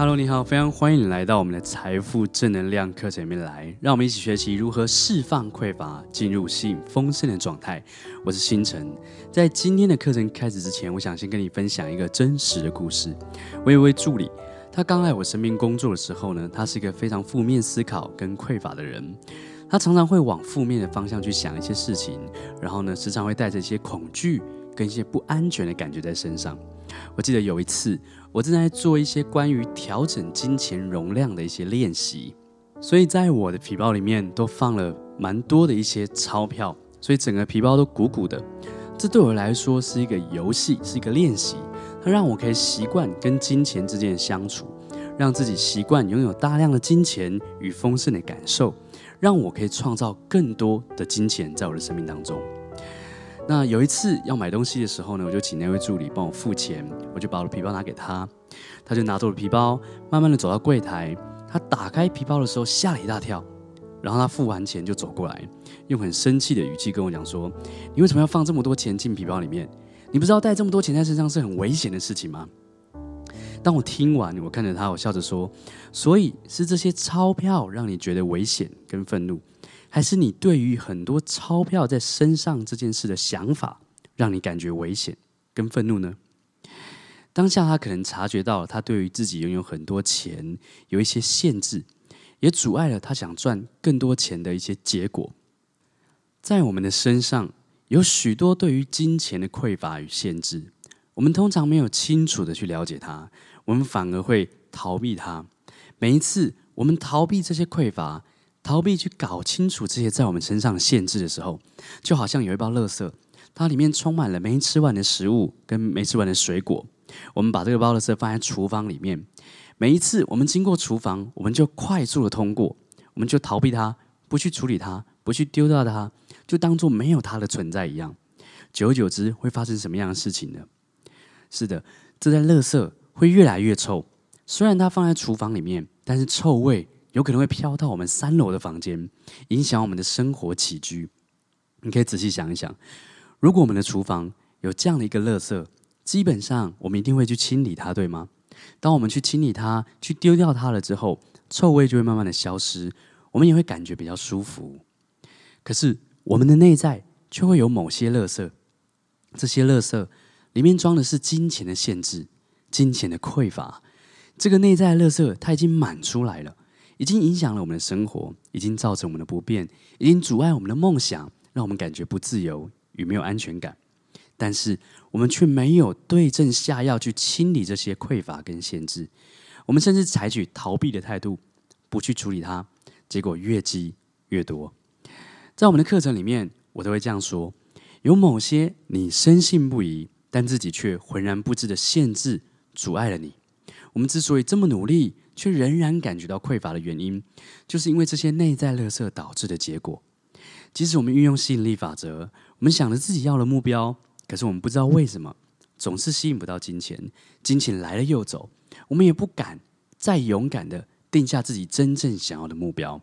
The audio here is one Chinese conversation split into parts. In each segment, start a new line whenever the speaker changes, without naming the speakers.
Hello，你好，非常欢迎你来到我们的财富正能量课程里面来，让我们一起学习如何释放匮乏，进入吸引丰盛的状态。我是星辰，在今天的课程开始之前，我想先跟你分享一个真实的故事。我有一位助理，他刚来我身边工作的时候呢，他是一个非常负面思考跟匮乏的人，他常常会往负面的方向去想一些事情，然后呢，时常会带着一些恐惧跟一些不安全的感觉在身上。我记得有一次，我正在做一些关于调整金钱容量的一些练习，所以在我的皮包里面都放了蛮多的一些钞票，所以整个皮包都鼓鼓的。这对我来说是一个游戏，是一个练习，它让我可以习惯跟金钱之间的相处，让自己习惯拥有大量的金钱与丰盛的感受，让我可以创造更多的金钱在我的生命当中。那有一次要买东西的时候呢，我就请那位助理帮我付钱，我就把我的皮包拿给他，他就拿着我的皮包，慢慢的走到柜台，他打开皮包的时候吓了一大跳，然后他付完钱就走过来，用很生气的语气跟我讲说：“你为什么要放这么多钱进皮包里面？你不知道带这么多钱在身上是很危险的事情吗？”当我听完，我看着他，我笑着说：“所以是这些钞票让你觉得危险跟愤怒？”还是你对于很多钞票在身上这件事的想法，让你感觉危险跟愤怒呢？当下他可能察觉到，他对于自己拥有很多钱有一些限制，也阻碍了他想赚更多钱的一些结果。在我们的身上有许多对于金钱的匮乏与限制，我们通常没有清楚的去了解它，我们反而会逃避它。每一次我们逃避这些匮乏，逃避去搞清楚这些在我们身上的限制的时候，就好像有一包垃圾，它里面充满了没吃完的食物跟没吃完的水果。我们把这个包垃圾放在厨房里面，每一次我们经过厨房，我们就快速的通过，我们就逃避它，不去处理它，不去丢掉它，就当做没有它的存在一样。久而久之，会发生什么样的事情呢？是的，这袋垃圾会越来越臭。虽然它放在厨房里面，但是臭味。有可能会飘到我们三楼的房间，影响我们的生活起居。你可以仔细想一想，如果我们的厨房有这样的一个垃圾，基本上我们一定会去清理它，对吗？当我们去清理它、去丢掉它了之后，臭味就会慢慢的消失，我们也会感觉比较舒服。可是我们的内在却会有某些垃圾，这些垃圾里面装的是金钱的限制、金钱的匮乏。这个内在的垃圾它已经满出来了。已经影响了我们的生活，已经造成我们的不便，已经阻碍我们的梦想，让我们感觉不自由与没有安全感。但是我们却没有对症下药去清理这些匮乏跟限制，我们甚至采取逃避的态度，不去处理它，结果越积越多。在我们的课程里面，我都会这样说：有某些你深信不疑，但自己却浑然不知的限制，阻碍了你。我们之所以这么努力，却仍然感觉到匮乏的原因，就是因为这些内在垃圾导致的结果。即使我们运用吸引力法则，我们想着自己要的目标，可是我们不知道为什么总是吸引不到金钱，金钱来了又走，我们也不敢再勇敢的定下自己真正想要的目标。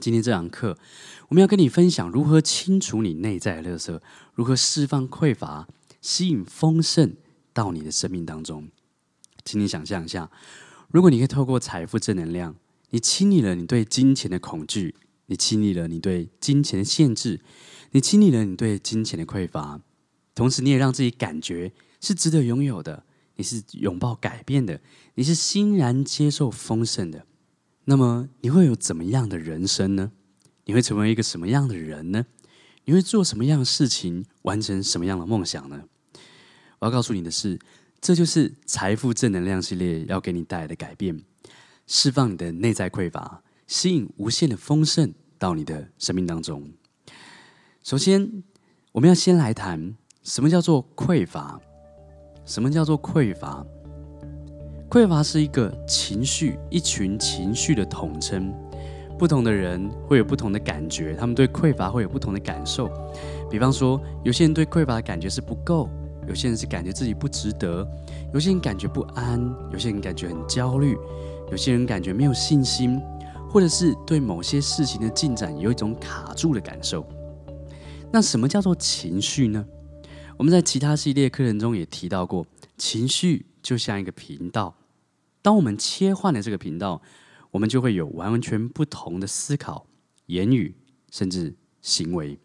今天这堂课，我们要跟你分享如何清除你内在的垃圾，如何释放匮乏，吸引丰盛到你的生命当中。请你想象一下，如果你可以透过财富正能量，你清理了你对金钱的恐惧，你清理了你对金钱的限制，你清理了你对金钱的匮乏，同时你也让自己感觉是值得拥有的，你是拥抱改变的，你是欣然接受丰盛的，那么你会有怎么样的人生呢？你会成为一个什么样的人呢？你会做什么样的事情，完成什么样的梦想呢？我要告诉你的是。这就是财富正能量系列要给你带来的改变，释放你的内在匮乏，吸引无限的丰盛到你的生命当中。首先，我们要先来谈什么叫做匮乏？什么叫做匮乏？匮乏是一个情绪，一群情绪的统称。不同的人会有不同的感觉，他们对匮乏会有不同的感受。比方说，有些人对匮乏的感觉是不够，有些人是感觉自己不值得，有些人感觉不安，有些人感觉很焦虑，有些人感觉没有信心，或者是对某些事情的进展有一种卡住的感受。那什么叫做情绪呢？我们在其他系列课程中也提到过，情绪就像一个频道，当我们切换了这个频道。我们就会有完完全不同的思考、言语，甚至行为。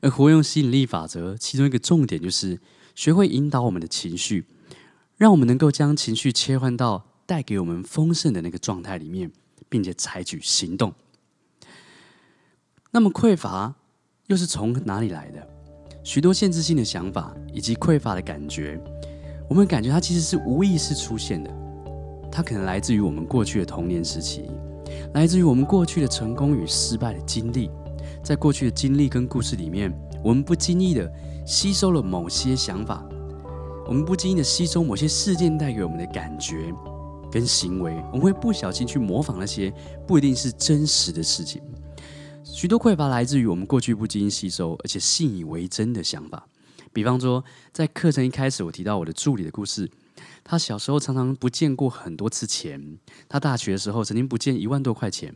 而活用吸引力法则，其中一个重点就是学会引导我们的情绪，让我们能够将情绪切换到带给我们丰盛的那个状态里面，并且采取行动。那么匮乏又是从哪里来的？许多限制性的想法以及匮乏的感觉，我们感觉它其实是无意识出现的。它可能来自于我们过去的童年时期，来自于我们过去的成功与失败的经历。在过去的经历跟故事里面，我们不经意的吸收了某些想法，我们不经意的吸收某些事件带给我们的感觉跟行为，我们会不小心去模仿那些不一定是真实的事情。许多匮乏来自于我们过去不经意吸收而且信以为真的想法。比方说，在课程一开始，我提到我的助理的故事。他小时候常常不见过很多次钱。他大学的时候曾经不见一万多块钱，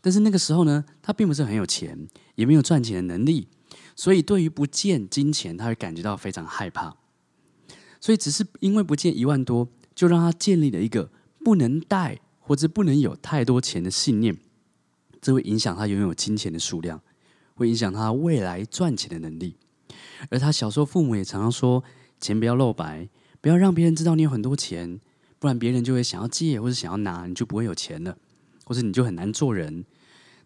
但是那个时候呢，他并不是很有钱，也没有赚钱的能力，所以对于不见金钱，他会感觉到非常害怕。所以只是因为不见一万多，就让他建立了一个不能带或者不能有太多钱的信念，这会影响他拥有金钱的数量，会影响他未来赚钱的能力。而他小时候父母也常常说，钱不要露白。不要让别人知道你有很多钱，不然别人就会想要借或者想要拿，你就不会有钱了，或者你就很难做人。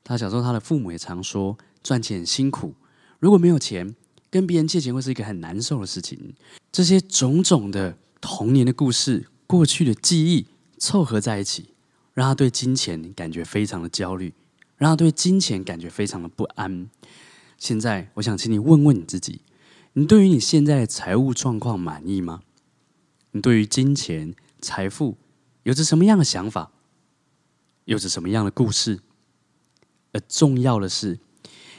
他小时候，他的父母也常说赚钱很辛苦，如果没有钱，跟别人借钱会是一个很难受的事情。这些种种的童年的故事、过去的记忆凑合在一起，让他对金钱感觉非常的焦虑，让他对金钱感觉非常的不安。现在，我想请你问问你自己：你对于你现在的财务状况满意吗？你对于金钱、财富有着什么样的想法？有着什么样的故事？而重要的是，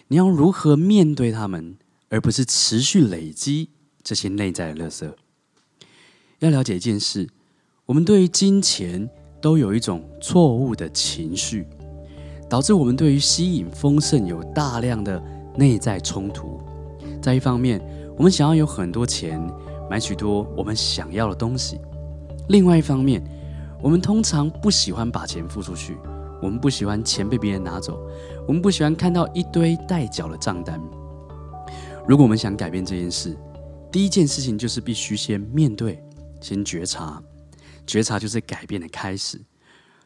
你要如何面对他们，而不是持续累积这些内在的垃圾。要了解一件事，我们对于金钱都有一种错误的情绪，导致我们对于吸引丰盛有大量的内在冲突。在一方面，我们想要有很多钱。买许多我们想要的东西。另外一方面，我们通常不喜欢把钱付出去，我们不喜欢钱被别人拿走，我们不喜欢看到一堆待缴的账单。如果我们想改变这件事，第一件事情就是必须先面对，先觉察。觉察就是改变的开始。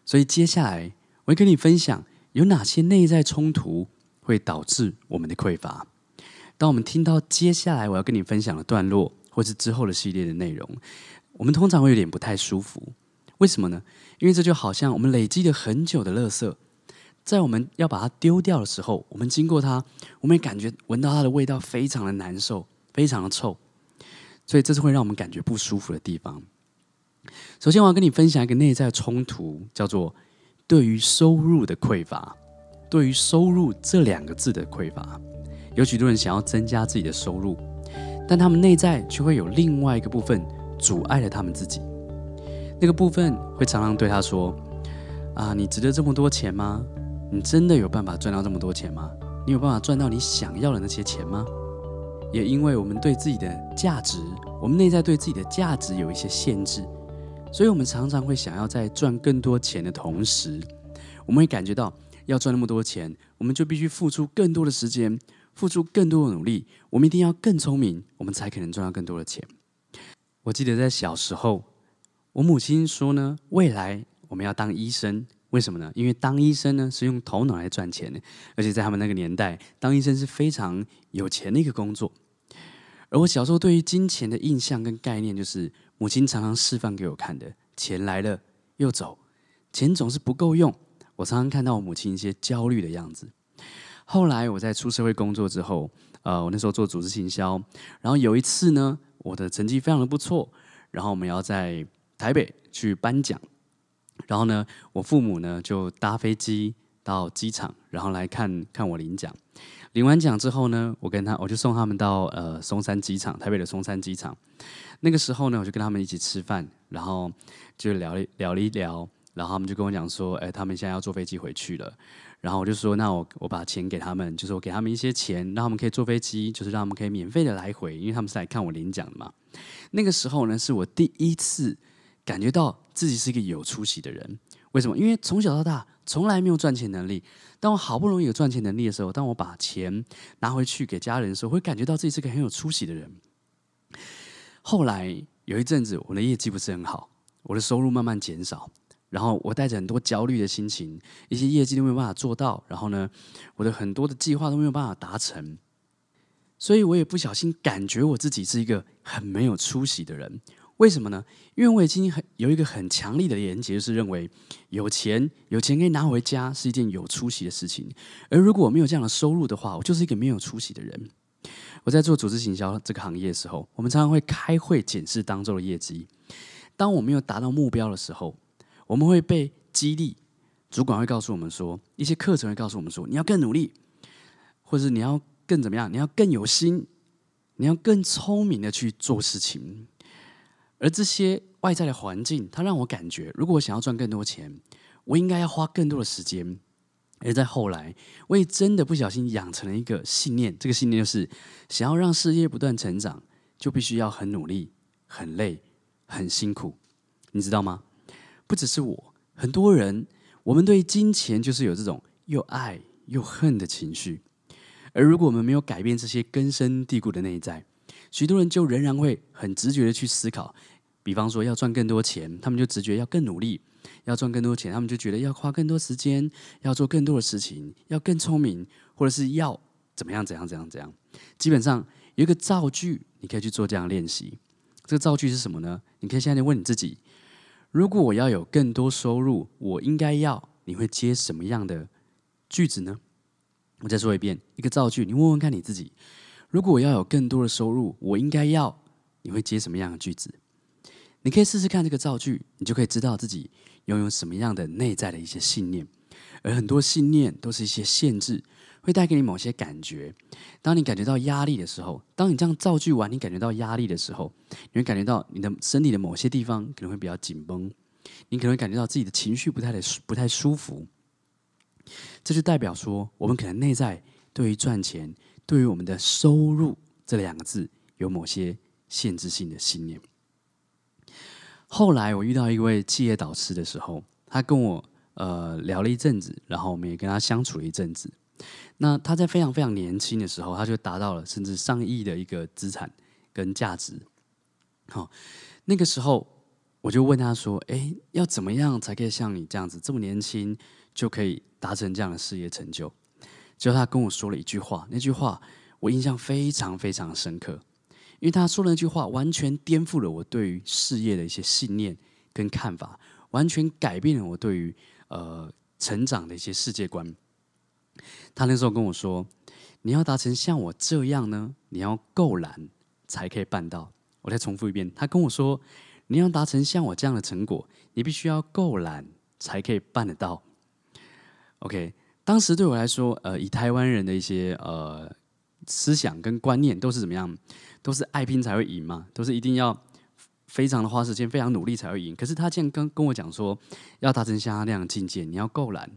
所以接下来我会跟你分享有哪些内在冲突会导致我们的匮乏。当我们听到接下来我要跟你分享的段落，或是之后的系列的内容，我们通常会有点不太舒服。为什么呢？因为这就好像我们累积了很久的垃圾，在我们要把它丢掉的时候，我们经过它，我们也感觉闻到它的味道非常的难受，非常的臭，所以这是会让我们感觉不舒服的地方。首先，我要跟你分享一个内在冲突，叫做对于收入的匮乏。对于收入这两个字的匮乏，有许多人想要增加自己的收入。但他们内在却会有另外一个部分阻碍了他们自己。那个部分会常常对他说：“啊，你值得这么多钱吗？你真的有办法赚到这么多钱吗？你有办法赚到你想要的那些钱吗？”也因为我们对自己的价值，我们内在对自己的价值有一些限制，所以我们常常会想要在赚更多钱的同时，我们会感觉到要赚那么多钱，我们就必须付出更多的时间。付出更多的努力，我们一定要更聪明，我们才可能赚到更多的钱。我记得在小时候，我母亲说呢，未来我们要当医生，为什么呢？因为当医生呢是用头脑来赚钱的，而且在他们那个年代，当医生是非常有钱的一个工作。而我小时候对于金钱的印象跟概念，就是母亲常常示范给我看的：钱来了又走，钱总是不够用。我常常看到我母亲一些焦虑的样子。后来我在出社会工作之后，呃，我那时候做组织行销，然后有一次呢，我的成绩非常的不错，然后我们要在台北去颁奖，然后呢，我父母呢就搭飞机到机场，然后来看看我领奖。领完奖之后呢，我跟他我就送他们到呃松山机场，台北的松山机场。那个时候呢，我就跟他们一起吃饭，然后就聊一聊了一聊，然后他们就跟我讲说，哎，他们现在要坐飞机回去了。然后我就说，那我我把钱给他们，就是我给他们一些钱，让他们可以坐飞机，就是让他们可以免费的来回，因为他们是来看我领奖的嘛。那个时候呢，是我第一次感觉到自己是一个有出息的人。为什么？因为从小到大从来没有赚钱能力。当我好不容易有赚钱能力的时候，当我把钱拿回去给家人的时候，会感觉到自己是个很有出息的人。后来有一阵子，我的业绩不是很好，我的收入慢慢减少。然后我带着很多焦虑的心情，一些业绩都没有办法做到，然后呢，我的很多的计划都没有办法达成，所以我也不小心感觉我自己是一个很没有出息的人。为什么呢？因为我已经很有一个很强力的连结，就是认为有钱有钱可以拿回家是一件有出息的事情，而如果我没有这样的收入的话，我就是一个没有出息的人。我在做组织行销这个行业的时候，我们常常会开会检视当周的业绩，当我没有达到目标的时候。我们会被激励，主管会告诉我们说，一些课程会告诉我们说，你要更努力，或者是你要更怎么样，你要更有心，你要更聪明的去做事情。而这些外在的环境，它让我感觉，如果我想要赚更多钱，我应该要花更多的时间。而在后来，我也真的不小心养成了一个信念，这个信念就是，想要让事业不断成长，就必须要很努力、很累、很辛苦，你知道吗？不只是我，很多人，我们对金钱就是有这种又爱又恨的情绪。而如果我们没有改变这些根深蒂固的内在，许多人就仍然会很直觉的去思考。比方说，要赚更多钱，他们就直觉要更努力；要赚更多钱，他们就觉得要花更多时间，要做更多的事情，要更聪明，或者是要怎么样怎样怎样怎样。基本上有一个造句，你可以去做这样练习。这个造句是什么呢？你可以现在问你自己。如果我要有更多收入，我应该要，你会接什么样的句子呢？我再说一遍，一个造句，你问问看你自己。如果我要有更多的收入，我应该要，你会接什么样的句子？你可以试试看这个造句，你就可以知道自己拥有什么样的内在的一些信念，而很多信念都是一些限制。会带给你某些感觉。当你感觉到压力的时候，当你这样造句完，你感觉到压力的时候，你会感觉到你的身体的某些地方可能会比较紧绷，你可能会感觉到自己的情绪不太的不太舒服。这就代表说，我们可能内在对于赚钱、对于我们的收入这两个字有某些限制性的信念。后来我遇到一位企业导师的时候，他跟我呃聊了一阵子，然后我们也跟他相处了一阵子。那他在非常非常年轻的时候，他就达到了甚至上亿的一个资产跟价值。好，那个时候我就问他说：“哎，要怎么样才可以像你这样子这么年轻就可以达成这样的事业成就？”结果他跟我说了一句话，那句话我印象非常非常深刻，因为他说的那句话完全颠覆了我对于事业的一些信念跟看法，完全改变了我对于呃成长的一些世界观。他那时候跟我说：“你要达成像我这样呢，你要够懒才可以办到。”我再重复一遍，他跟我说：“你要达成像我这样的成果，你必须要够懒才可以办得到。” OK，当时对我来说，呃，以台湾人的一些呃思想跟观念都是怎么样？都是爱拼才会赢嘛，都是一定要非常的花时间、非常努力才会赢。可是他竟然跟跟我讲说，要达成像他那样的境界，你要够懒。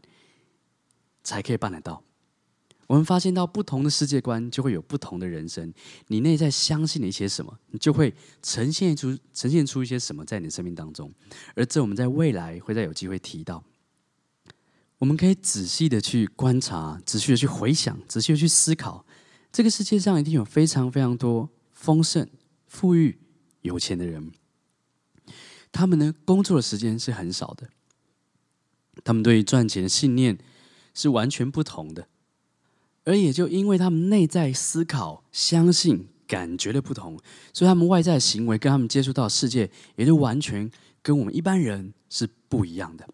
才可以办得到。我们发现到不同的世界观，就会有不同的人生。你内在相信了一些什么，你就会呈现出呈现出一些什么在你的生命当中。而这我们在未来会再有机会提到。我们可以仔细的去观察，仔细的去回想，仔细的去思考。这个世界上一定有非常非常多丰盛、富裕、有钱的人。他们呢，工作的时间是很少的。他们对于赚钱的信念。是完全不同的，而也就因为他们内在思考、相信、感觉的不同，所以他们外在的行为跟他们接触到的世界，也就完全跟我们一般人是不一样的。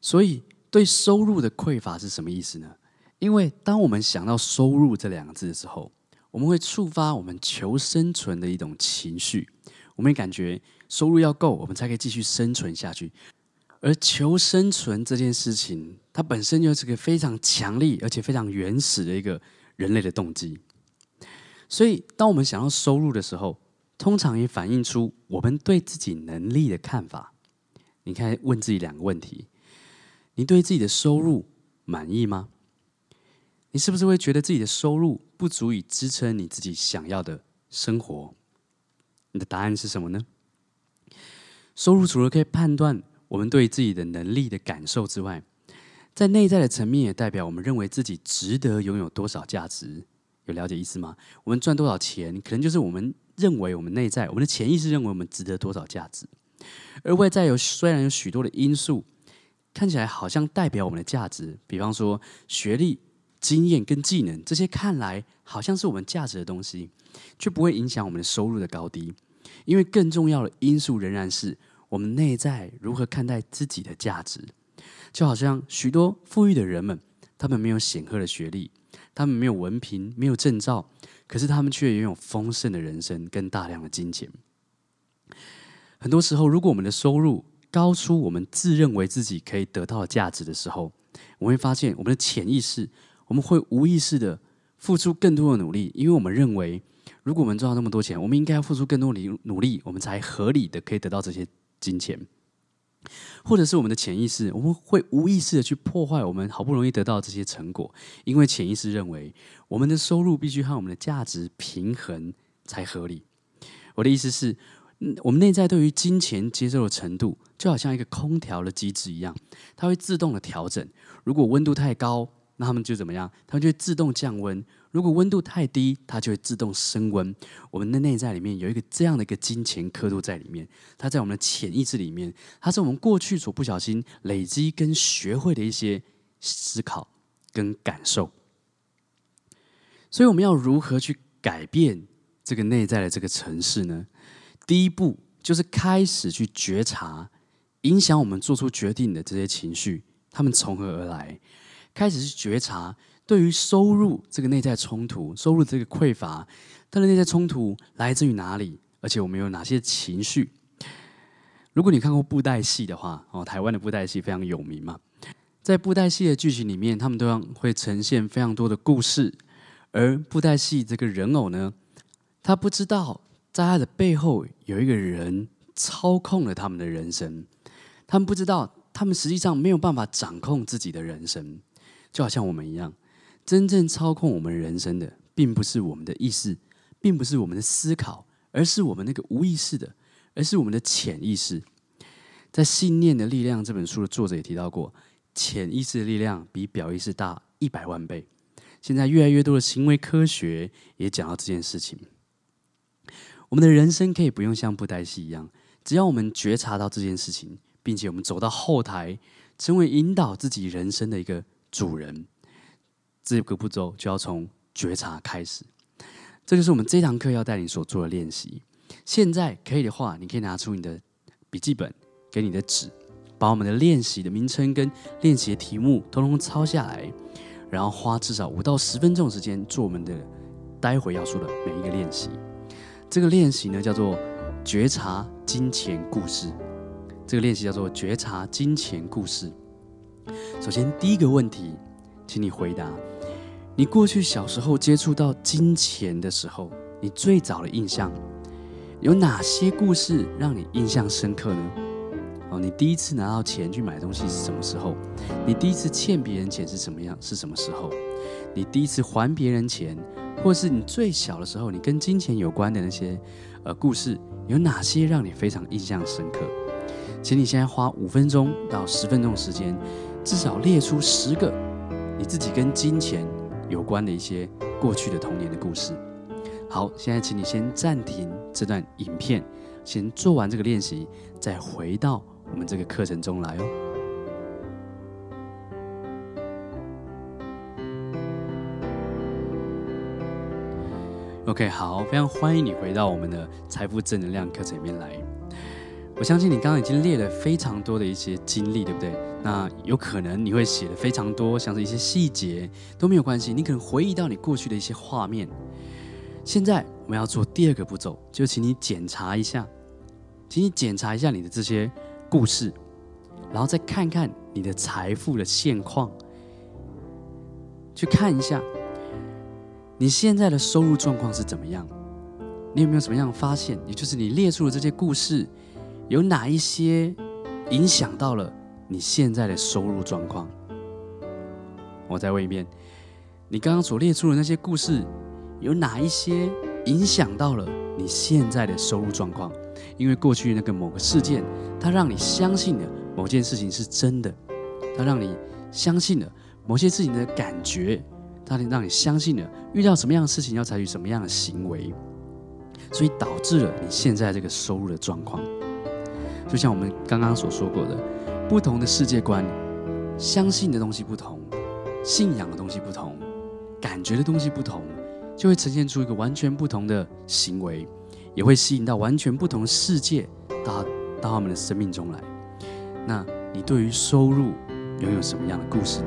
所以，对收入的匮乏是什么意思呢？因为当我们想到收入这两个字的时候，我们会触发我们求生存的一种情绪，我们感觉收入要够，我们才可以继续生存下去。而求生存这件事情，它本身就是个非常强力而且非常原始的一个人类的动机。所以，当我们想要收入的时候，通常也反映出我们对自己能力的看法。你可以问自己两个问题：你对自己的收入满意吗？你是不是会觉得自己的收入不足以支撑你自己想要的生活？你的答案是什么呢？收入除了可以判断我们对自己的能力的感受之外，在内在的层面也代表我们认为自己值得拥有多少价值。有了解意思吗？我们赚多少钱，可能就是我们认为我们内在我们的潜意识认为我们值得多少价值。而外在有虽然有许多的因素，看起来好像代表我们的价值，比方说学历、经验跟技能，这些看来好像是我们价值的东西，却不会影响我们的收入的高低。因为更重要的因素仍然是我们内在如何看待自己的价值。就好像许多富裕的人们，他们没有显赫的学历，他们没有文凭，没有证照，可是他们却拥有丰盛的人生跟大量的金钱。很多时候，如果我们的收入高出我们自认为自己可以得到的价值的时候，我们会发现我们的潜意识，我们会无意识的付出更多的努力，因为我们认为，如果我们赚到那么多钱，我们应该要付出更多的努力，我们才合理的可以得到这些金钱。或者是我们的潜意识，我们会无意识的去破坏我们好不容易得到这些成果，因为潜意识认为我们的收入必须和我们的价值平衡才合理。我的意思是。我们内在对于金钱接受的程度，就好像一个空调的机制一样，它会自动的调整。如果温度太高，那他们就怎么样？它们就会自动降温。如果温度太低，它就会自动升温。我们的内在里面有一个这样的一个金钱刻度在里面，它在我们的潜意识里面，它是我们过去所不小心累积跟学会的一些思考跟感受。所以，我们要如何去改变这个内在的这个城市呢？第一步就是开始去觉察影响我们做出决定的这些情绪，他们从何而来？开始去觉察对于收入这个内在冲突，收入这个匮乏，它的内在冲突来自于哪里？而且我们有哪些情绪？如果你看过布袋戏的话，哦，台湾的布袋戏非常有名嘛，在布袋戏的剧情里面，他们都会呈现非常多的故事，而布袋戏这个人偶呢，他不知道。在他的背后有一个人操控了他们的人生，他们不知道，他们实际上没有办法掌控自己的人生，就好像我们一样，真正操控我们人生的，并不是我们的意识，并不是我们的思考，而是我们那个无意识的，而是我们的潜意识。在《信念的力量》这本书的作者也提到过，潜意识的力量比表意识大一百万倍。现在越来越多的行为科学也讲到这件事情。我们的人生可以不用像布袋戏一样，只要我们觉察到这件事情，并且我们走到后台，成为引导自己人生的一个主人。这个步骤就要从觉察开始。这就是我们这堂课要带你所做的练习。现在可以的话，你可以拿出你的笔记本，给你的纸，把我们的练习的名称跟练习的题目通通抄下来，然后花至少五到十分钟时间做我们的待会要说的每一个练习。这个练习呢，叫做觉察金钱故事。这个练习叫做觉察金钱故事。首先，第一个问题，请你回答：你过去小时候接触到金钱的时候，你最早的印象有哪些故事让你印象深刻呢？哦，你第一次拿到钱去买东西是什么时候？你第一次欠别人钱是什么样？是什么时候？你第一次还别人钱？或是你最小的时候，你跟金钱有关的那些呃故事，有哪些让你非常印象深刻？请你现在花五分钟到十分钟的时间，至少列出十个你自己跟金钱有关的一些过去的童年的故事。好，现在请你先暂停这段影片，先做完这个练习，再回到我们这个课程中来哦。OK，好，非常欢迎你回到我们的财富正能量课程里面来。我相信你刚刚已经列了非常多的一些经历，对不对？那有可能你会写的非常多，像是一些细节都没有关系。你可能回忆到你过去的一些画面。现在我们要做第二个步骤，就请你检查一下请你检查一下你的这些故事，然后再看看你的财富的现况，去看一下你现在的收入状况是怎么样。你有没有什么样的发现？也就是你列出的这些故事，有哪一些影响到了你现在的收入状况？我再问一遍，你刚刚所列出的那些故事，有哪一些影响到了你现在的收入状况？因为过去那个某个事件，它让你相信了某件事情是真的，它让你相信了某些事情的感觉，它让你相信了遇到什么样的事情要采取什么样的行为。所以导致了你现在这个收入的状况，就像我们刚刚所说过的，不同的世界观，相信的东西不同，信仰的东西不同，感觉的东西不同，就会呈现出一个完全不同的行为，也会吸引到完全不同的世界到到他们的生命中来。那你对于收入拥有什么样的故事呢？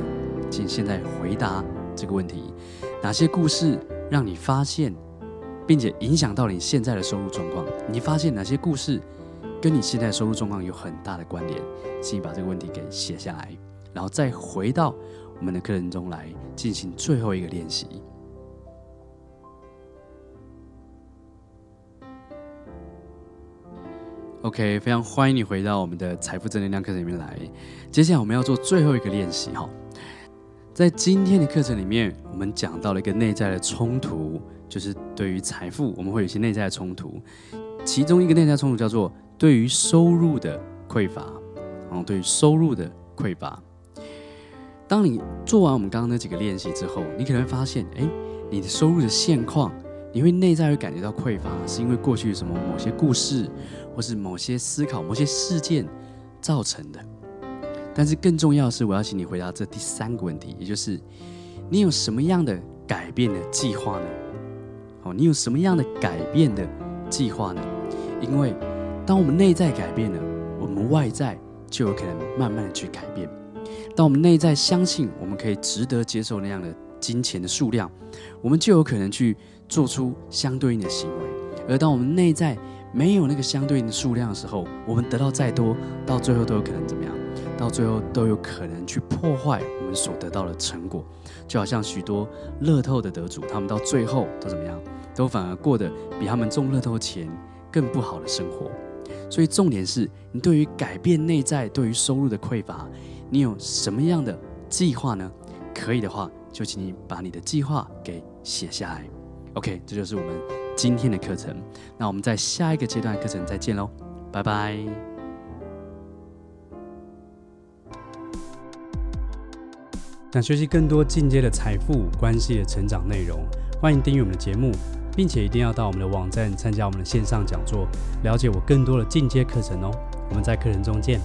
请现在回答这个问题：哪些故事让你发现？并且影响到你现在的收入状况，你发现哪些故事跟你现在收入状况有很大的关联？请你把这个问题给写下来，然后再回到我们的课程中来进行最后一个练习。OK，非常欢迎你回到我们的财富正能量课程里面来。接下来我们要做最后一个练习哈，在今天的课程里面，我们讲到了一个内在的冲突。就是对于财富，我们会有一些内在的冲突，其中一个内在冲突叫做对于收入的匮乏，然后对于收入的匮乏。当你做完我们刚刚那几个练习之后，你可能会发现，哎，你的收入的现况，你会内在会感觉到匮乏，是因为过去什么某些故事，或是某些思考、某些事件造成的。但是更重要的是，我要请你回答这第三个问题，也就是你有什么样的改变的计划呢？哦，你有什么样的改变的计划呢？因为当我们内在改变了，我们外在就有可能慢慢的去改变。当我们内在相信我们可以值得接受那样的金钱的数量，我们就有可能去做出相对应的行为。而当我们内在没有那个相对应的数量的时候，我们得到再多，到最后都有可能怎么样？到最后都有可能去破坏我们所得到的成果。就好像许多乐透的得主，他们到最后都怎么样？都反而过得比他们中乐透钱更不好的生活。所以重点是你对于改变内在对于收入的匮乏，你有什么样的计划呢？可以的话，就请你把你的计划给写下来。OK，这就是我们今天的课程。那我们在下一个阶段课程再见喽，拜拜。想学习更多进阶的财富关系的成长内容，欢迎订阅我们的节目。并且一定要到我们的网站参加我们的线上讲座，了解我更多的进阶课程哦。我们在课程中见。